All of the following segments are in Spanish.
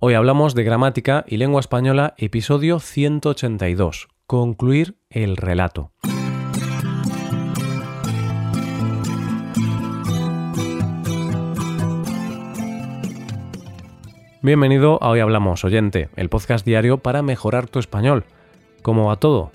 Hoy hablamos de gramática y lengua española, episodio 182. Concluir el relato. Bienvenido a Hoy Hablamos, oyente, el podcast diario para mejorar tu español. ¿Cómo va todo?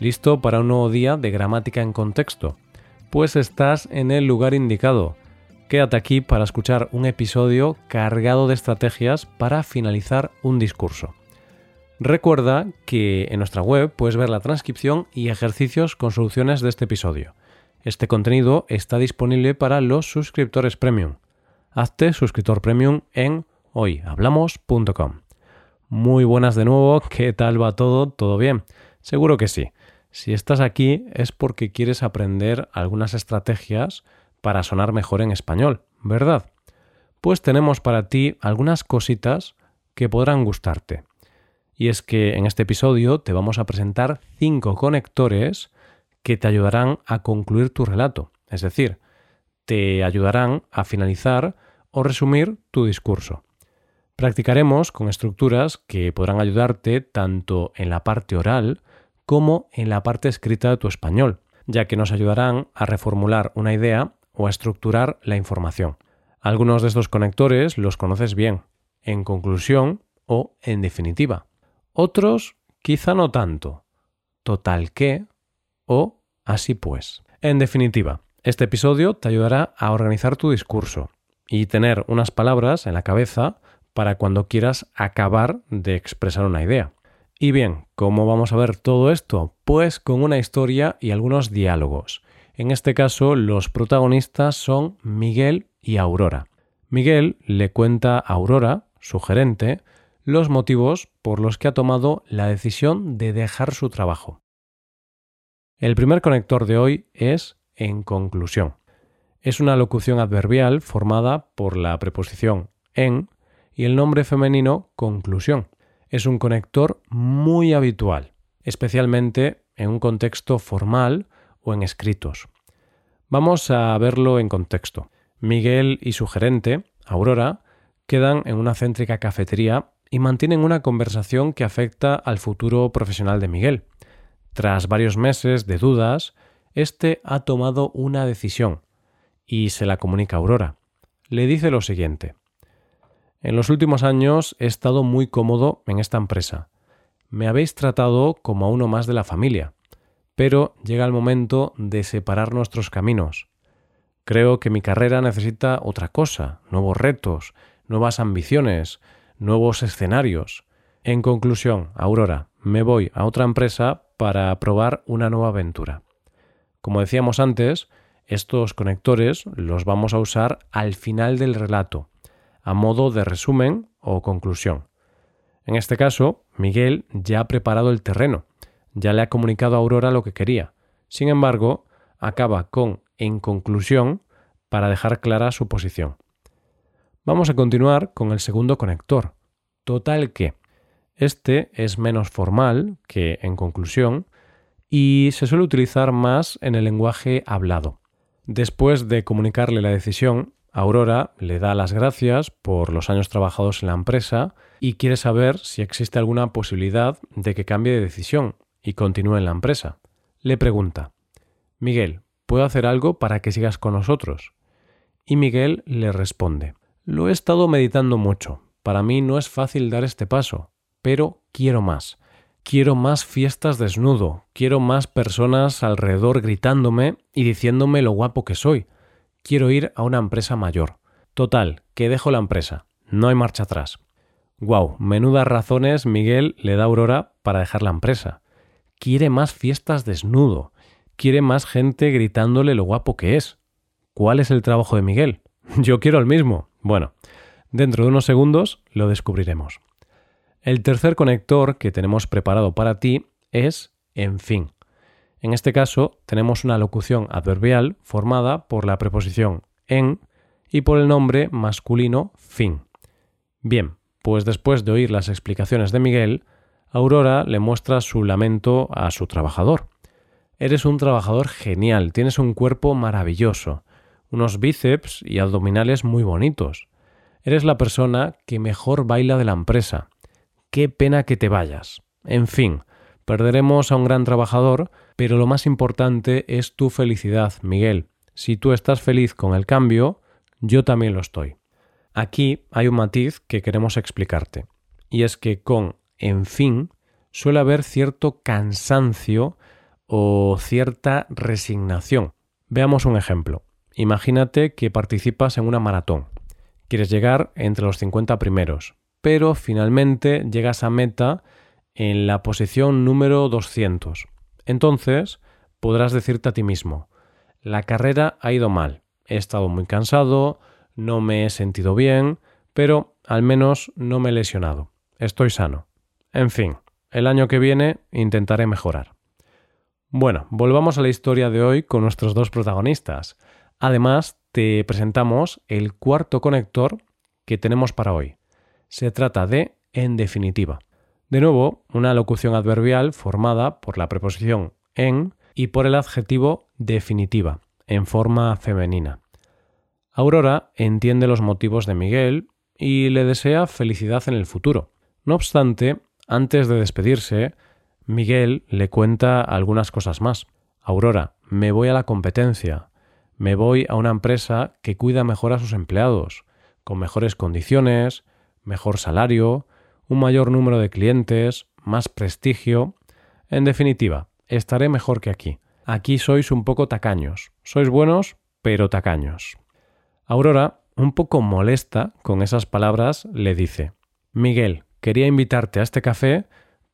¿Listo para un nuevo día de gramática en contexto? Pues estás en el lugar indicado Quédate aquí para escuchar un episodio cargado de estrategias para finalizar un discurso. Recuerda que en nuestra web puedes ver la transcripción y ejercicios con soluciones de este episodio. Este contenido está disponible para los suscriptores premium. Hazte suscriptor premium en hoyhablamos.com. Muy buenas de nuevo, ¿qué tal va todo? ¿Todo bien? Seguro que sí. Si estás aquí es porque quieres aprender algunas estrategias para sonar mejor en español, ¿verdad? Pues tenemos para ti algunas cositas que podrán gustarte. Y es que en este episodio te vamos a presentar cinco conectores que te ayudarán a concluir tu relato, es decir, te ayudarán a finalizar o resumir tu discurso. Practicaremos con estructuras que podrán ayudarte tanto en la parte oral como en la parte escrita de tu español, ya que nos ayudarán a reformular una idea o a estructurar la información. Algunos de estos conectores los conoces bien, en conclusión o en definitiva. Otros quizá no tanto. Total que o así pues. En definitiva, este episodio te ayudará a organizar tu discurso y tener unas palabras en la cabeza para cuando quieras acabar de expresar una idea. Y bien, ¿cómo vamos a ver todo esto? Pues con una historia y algunos diálogos. En este caso, los protagonistas son Miguel y Aurora. Miguel le cuenta a Aurora, su gerente, los motivos por los que ha tomado la decisión de dejar su trabajo. El primer conector de hoy es en conclusión. Es una locución adverbial formada por la preposición en y el nombre femenino conclusión. Es un conector muy habitual, especialmente en un contexto formal o en escritos. Vamos a verlo en contexto. Miguel y su gerente, Aurora, quedan en una céntrica cafetería y mantienen una conversación que afecta al futuro profesional de Miguel. Tras varios meses de dudas, este ha tomado una decisión y se la comunica a Aurora. Le dice lo siguiente. En los últimos años he estado muy cómodo en esta empresa. Me habéis tratado como a uno más de la familia pero llega el momento de separar nuestros caminos. Creo que mi carrera necesita otra cosa, nuevos retos, nuevas ambiciones, nuevos escenarios. En conclusión, Aurora, me voy a otra empresa para probar una nueva aventura. Como decíamos antes, estos conectores los vamos a usar al final del relato, a modo de resumen o conclusión. En este caso, Miguel ya ha preparado el terreno ya le ha comunicado a Aurora lo que quería. Sin embargo, acaba con en conclusión para dejar clara su posición. Vamos a continuar con el segundo conector. Total que. Este es menos formal que en conclusión y se suele utilizar más en el lenguaje hablado. Después de comunicarle la decisión, Aurora le da las gracias por los años trabajados en la empresa y quiere saber si existe alguna posibilidad de que cambie de decisión y continúe en la empresa. Le pregunta, Miguel, ¿puedo hacer algo para que sigas con nosotros? Y Miguel le responde, Lo he estado meditando mucho. Para mí no es fácil dar este paso, pero quiero más. Quiero más fiestas desnudo, quiero más personas alrededor gritándome y diciéndome lo guapo que soy. Quiero ir a una empresa mayor. Total, que dejo la empresa. No hay marcha atrás. Wow, menudas razones Miguel le da a Aurora para dejar la empresa quiere más fiestas desnudo, quiere más gente gritándole lo guapo que es. ¿Cuál es el trabajo de Miguel? Yo quiero el mismo. Bueno, dentro de unos segundos lo descubriremos. El tercer conector que tenemos preparado para ti es en fin. En este caso tenemos una locución adverbial formada por la preposición en y por el nombre masculino fin. Bien, pues después de oír las explicaciones de Miguel, Aurora le muestra su lamento a su trabajador. Eres un trabajador genial, tienes un cuerpo maravilloso, unos bíceps y abdominales muy bonitos. Eres la persona que mejor baila de la empresa. Qué pena que te vayas. En fin, perderemos a un gran trabajador, pero lo más importante es tu felicidad, Miguel. Si tú estás feliz con el cambio, yo también lo estoy. Aquí hay un matiz que queremos explicarte, y es que con en fin suele haber cierto cansancio o cierta resignación. Veamos un ejemplo. Imagínate que participas en una maratón. Quieres llegar entre los 50 primeros, pero finalmente llegas a meta en la posición número 200. Entonces podrás decirte a ti mismo, la carrera ha ido mal, he estado muy cansado, no me he sentido bien, pero al menos no me he lesionado, estoy sano. En fin, el año que viene intentaré mejorar. Bueno, volvamos a la historia de hoy con nuestros dos protagonistas. Además, te presentamos el cuarto conector que tenemos para hoy. Se trata de en definitiva. De nuevo, una locución adverbial formada por la preposición en y por el adjetivo definitiva, en forma femenina. Aurora entiende los motivos de Miguel y le desea felicidad en el futuro. No obstante, antes de despedirse, Miguel le cuenta algunas cosas más. Aurora, me voy a la competencia. Me voy a una empresa que cuida mejor a sus empleados, con mejores condiciones, mejor salario, un mayor número de clientes, más prestigio. En definitiva, estaré mejor que aquí. Aquí sois un poco tacaños. Sois buenos, pero tacaños. Aurora, un poco molesta con esas palabras, le dice Miguel, quería invitarte a este café,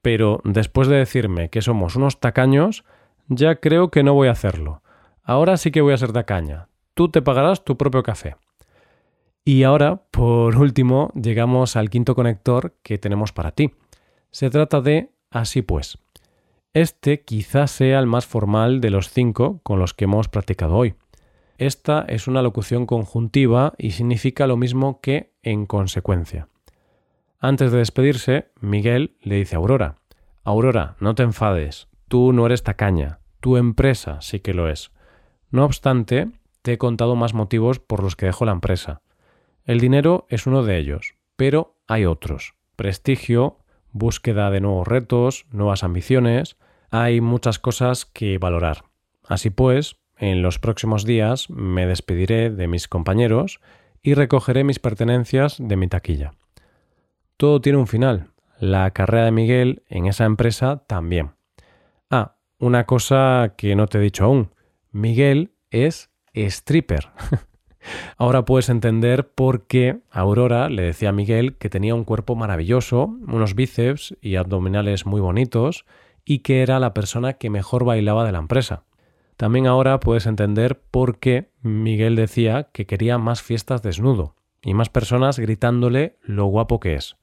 pero después de decirme que somos unos tacaños, ya creo que no voy a hacerlo. Ahora sí que voy a ser tacaña. Tú te pagarás tu propio café. Y ahora, por último, llegamos al quinto conector que tenemos para ti. Se trata de así pues. Este quizás sea el más formal de los cinco con los que hemos practicado hoy. Esta es una locución conjuntiva y significa lo mismo que en consecuencia. Antes de despedirse, Miguel le dice a Aurora, Aurora, no te enfades, tú no eres tacaña, tu empresa sí que lo es. No obstante, te he contado más motivos por los que dejo la empresa. El dinero es uno de ellos, pero hay otros. Prestigio, búsqueda de nuevos retos, nuevas ambiciones, hay muchas cosas que valorar. Así pues, en los próximos días me despediré de mis compañeros y recogeré mis pertenencias de mi taquilla. Todo tiene un final. La carrera de Miguel en esa empresa también. Ah, una cosa que no te he dicho aún. Miguel es stripper. Ahora puedes entender por qué Aurora le decía a Miguel que tenía un cuerpo maravilloso, unos bíceps y abdominales muy bonitos, y que era la persona que mejor bailaba de la empresa. También ahora puedes entender por qué Miguel decía que quería más fiestas desnudo y más personas gritándole lo guapo que es.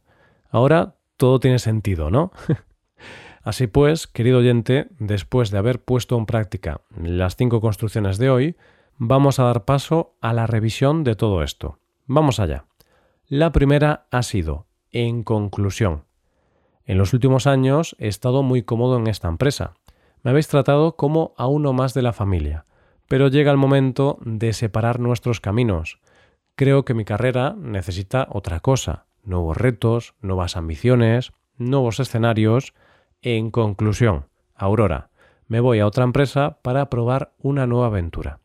Ahora todo tiene sentido, ¿no? Así pues, querido oyente, después de haber puesto en práctica las cinco construcciones de hoy, vamos a dar paso a la revisión de todo esto. Vamos allá. La primera ha sido, en conclusión. En los últimos años he estado muy cómodo en esta empresa. Me habéis tratado como a uno más de la familia, pero llega el momento de separar nuestros caminos. Creo que mi carrera necesita otra cosa, nuevos retos, nuevas ambiciones, nuevos escenarios. En conclusión, Aurora, me voy a otra empresa para probar una nueva aventura.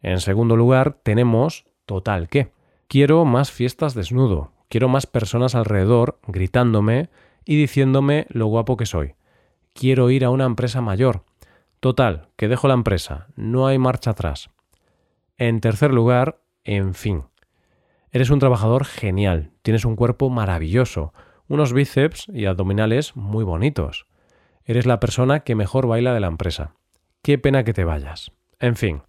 En segundo lugar, tenemos total qué. Quiero más fiestas desnudo, quiero más personas alrededor gritándome y diciéndome lo guapo que soy. Quiero ir a una empresa mayor. Total, que dejo la empresa, no hay marcha atrás. En tercer lugar, en fin. Eres un trabajador genial, tienes un cuerpo maravilloso, unos bíceps y abdominales muy bonitos. Eres la persona que mejor baila de la empresa. Qué pena que te vayas. En fin,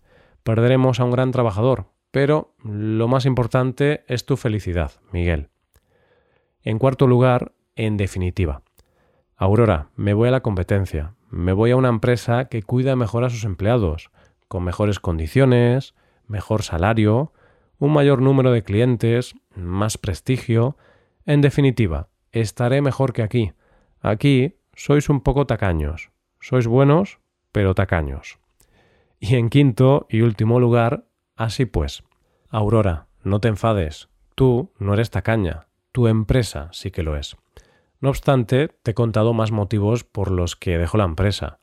Perderemos a un gran trabajador, pero lo más importante es tu felicidad, Miguel. En cuarto lugar, en definitiva. Aurora, me voy a la competencia, me voy a una empresa que cuida mejor a sus empleados, con mejores condiciones, mejor salario, un mayor número de clientes, más prestigio. En definitiva, estaré mejor que aquí. Aquí sois un poco tacaños. Sois buenos, pero tacaños. Y en quinto y último lugar, así pues. Aurora, no te enfades. Tú no eres tacaña, tu empresa sí que lo es. No obstante, te he contado más motivos por los que dejo la empresa.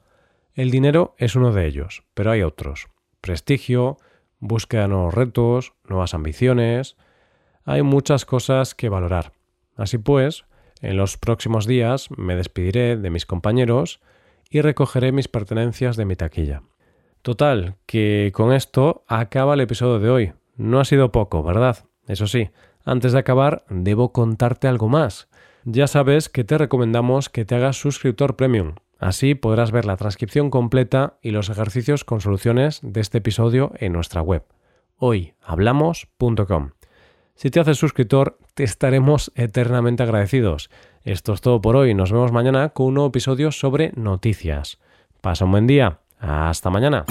El dinero es uno de ellos, pero hay otros. Prestigio, búsqueda de nuevos retos, nuevas ambiciones. Hay muchas cosas que valorar. Así pues, en los próximos días me despediré de mis compañeros y recogeré mis pertenencias de mi taquilla. Total, que con esto acaba el episodio de hoy. No ha sido poco, ¿verdad? Eso sí, antes de acabar, debo contarte algo más. Ya sabes que te recomendamos que te hagas suscriptor premium. Así podrás ver la transcripción completa y los ejercicios con soluciones de este episodio en nuestra web, hoyhablamos.com. Si te haces suscriptor, te estaremos eternamente agradecidos. Esto es todo por hoy. Nos vemos mañana con un nuevo episodio sobre noticias. Pasa un buen día. Hasta mañana.